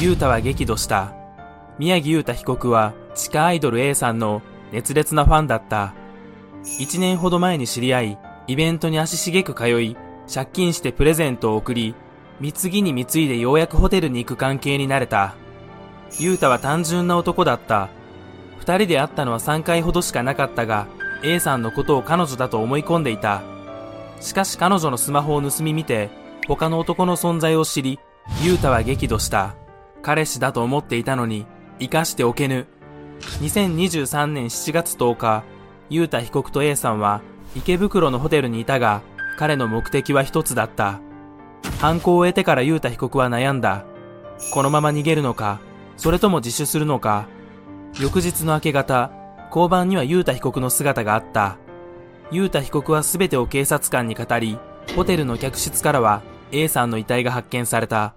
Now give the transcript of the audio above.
ユータは激怒した。宮城ユータ被告は地下アイドル A さんの熱烈なファンだった。一年ほど前に知り合い、イベントに足しげく通い、借金してプレゼントを送り、貢ぎに貢いでようやくホテルに行く関係になれた。ユータは単純な男だった。二人で会ったのは3回ほどしかなかったが、A さんのことを彼女だと思い込んでいた。しかし彼女のスマホを盗み見て、他の男の存在を知り、ユータは激怒した。彼氏だと思っていたのに、生かしておけぬ。2023年7月10日、ユータ被告と A さんは池袋のホテルにいたが、彼の目的は一つだった。犯行を得てからユータ被告は悩んだ。このまま逃げるのか、それとも自首するのか。翌日の明け方、交番にはユータ被告の姿があった。ユータ被告は全てを警察官に語り、ホテルの客室からは A さんの遺体が発見された。